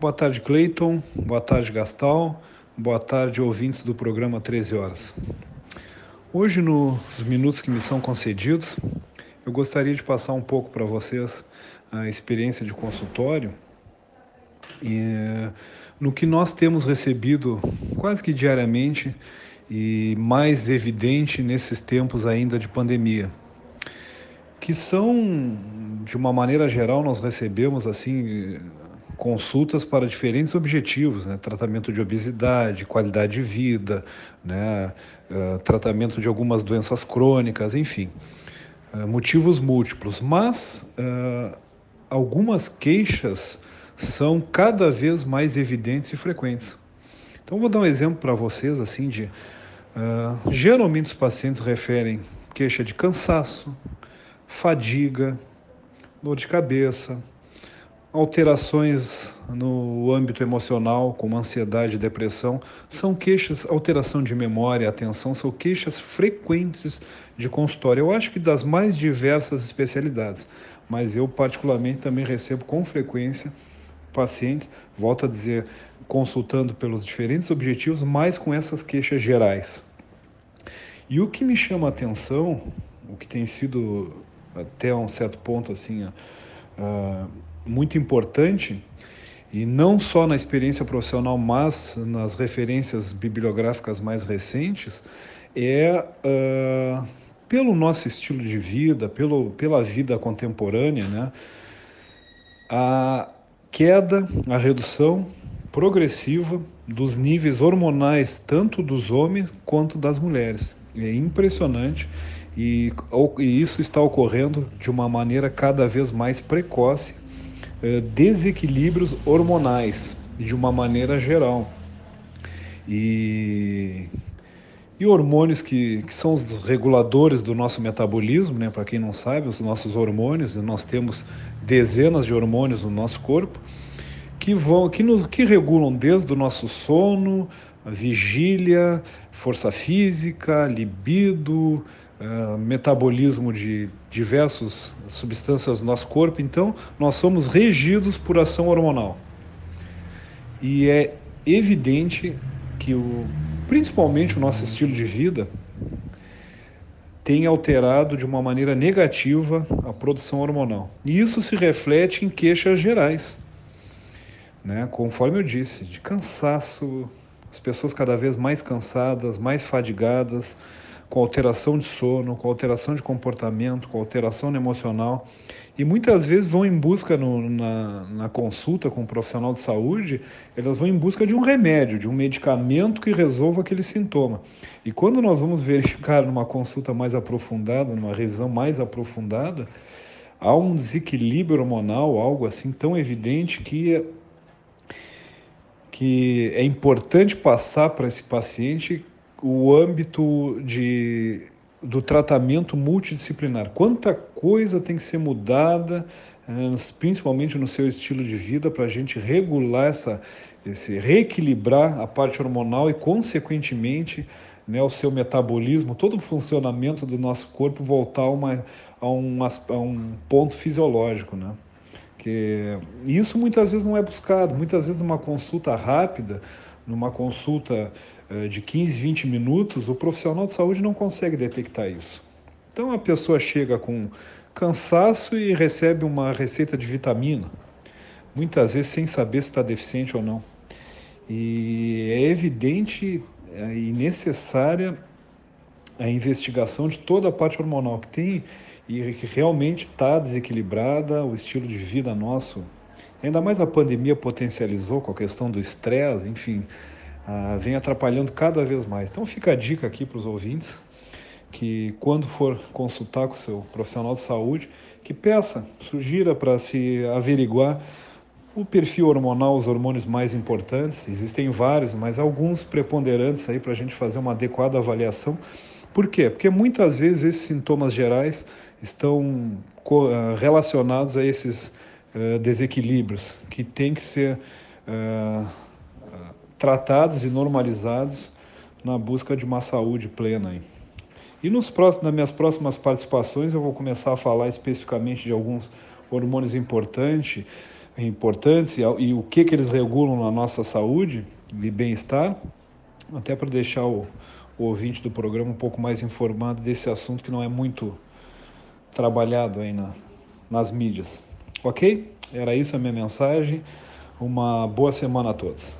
Boa tarde, Cleiton. Boa tarde, Gastal. Boa tarde, ouvintes do programa 13 Horas. Hoje, nos minutos que me são concedidos, eu gostaria de passar um pouco para vocês a experiência de consultório e no que nós temos recebido quase que diariamente e mais evidente nesses tempos ainda de pandemia, que são de uma maneira geral nós recebemos assim consultas para diferentes objetivos, né? tratamento de obesidade, qualidade de vida, né? Uh, tratamento de algumas doenças crônicas, enfim, uh, motivos múltiplos. Mas uh, algumas queixas são cada vez mais evidentes e frequentes. Então vou dar um exemplo para vocês assim de geralmente os pacientes referem queixa de cansaço, fadiga, dor de cabeça, alterações no âmbito emocional, como ansiedade e depressão, são queixas, alteração de memória, atenção, são queixas frequentes de consultório. Eu acho que das mais diversas especialidades, mas eu particularmente também recebo com frequência pacientes, volto a dizer, consultando pelos diferentes objetivos, mas com essas queixas gerais. E o que me chama a atenção, o que tem sido até um certo ponto assim, uh, muito importante, e não só na experiência profissional, mas nas referências bibliográficas mais recentes, é uh, pelo nosso estilo de vida, pelo, pela vida contemporânea, né, a queda, a redução progressiva dos níveis hormonais, tanto dos homens quanto das mulheres. É impressionante e, e isso está ocorrendo de uma maneira cada vez mais precoce desequilíbrios hormonais de uma maneira geral. E, e hormônios que, que são os reguladores do nosso metabolismo, né? para quem não sabe, os nossos hormônios, nós temos dezenas de hormônios no nosso corpo que vão que, nos, que regulam desde o nosso sono, vigília, força física, libido, uh, metabolismo de diversas substâncias do nosso corpo. Então, nós somos regidos por ação hormonal. E é evidente que, o, principalmente, o nosso estilo de vida tem alterado de uma maneira negativa a produção hormonal. E isso se reflete em queixas gerais. Né? Conforme eu disse, de cansaço, as pessoas cada vez mais cansadas, mais fadigadas, com alteração de sono, com alteração de comportamento, com alteração emocional. E muitas vezes vão em busca no, na, na, consulta com um profissional de saúde, elas vão em busca de um remédio, de um medicamento que resolva aquele sintoma. E quando nós vamos verificar numa consulta mais aprofundada, numa revisão mais aprofundada, há um desequilíbrio hormonal, algo assim tão evidente que que é importante passar para esse paciente o âmbito de, do tratamento multidisciplinar. Quanta coisa tem que ser mudada, eh, principalmente no seu estilo de vida, para a gente regular essa, esse reequilibrar a parte hormonal e, consequentemente, né, o seu metabolismo, todo o funcionamento do nosso corpo voltar a, uma, a, um, a um ponto fisiológico, né? Que isso muitas vezes não é buscado, muitas vezes numa consulta rápida, numa consulta eh, de 15, 20 minutos, o profissional de saúde não consegue detectar isso. Então a pessoa chega com cansaço e recebe uma receita de vitamina, muitas vezes sem saber se está deficiente ou não. E é evidente eh, e necessária a investigação de toda a parte hormonal que tem e que realmente está desequilibrada, o estilo de vida nosso Ainda mais a pandemia potencializou com a questão do estresse, enfim, ah, vem atrapalhando cada vez mais. Então fica a dica aqui para os ouvintes que quando for consultar com o seu profissional de saúde, que peça, sugira para se averiguar o perfil hormonal, os hormônios mais importantes. Existem vários, mas alguns preponderantes aí para a gente fazer uma adequada avaliação. Por quê? Porque muitas vezes esses sintomas gerais estão ah, relacionados a esses eh, desequilíbrios que têm que ser eh, tratados e normalizados na busca de uma saúde plena. hein. E nos próximos, nas minhas próximas participações eu vou começar a falar especificamente de alguns hormônios importantes, importantes e, e o que, que eles regulam na nossa saúde e bem-estar, até para deixar o, o ouvinte do programa um pouco mais informado desse assunto que não é muito trabalhado aí na, nas mídias. Ok? Era isso a minha mensagem. Uma boa semana a todos.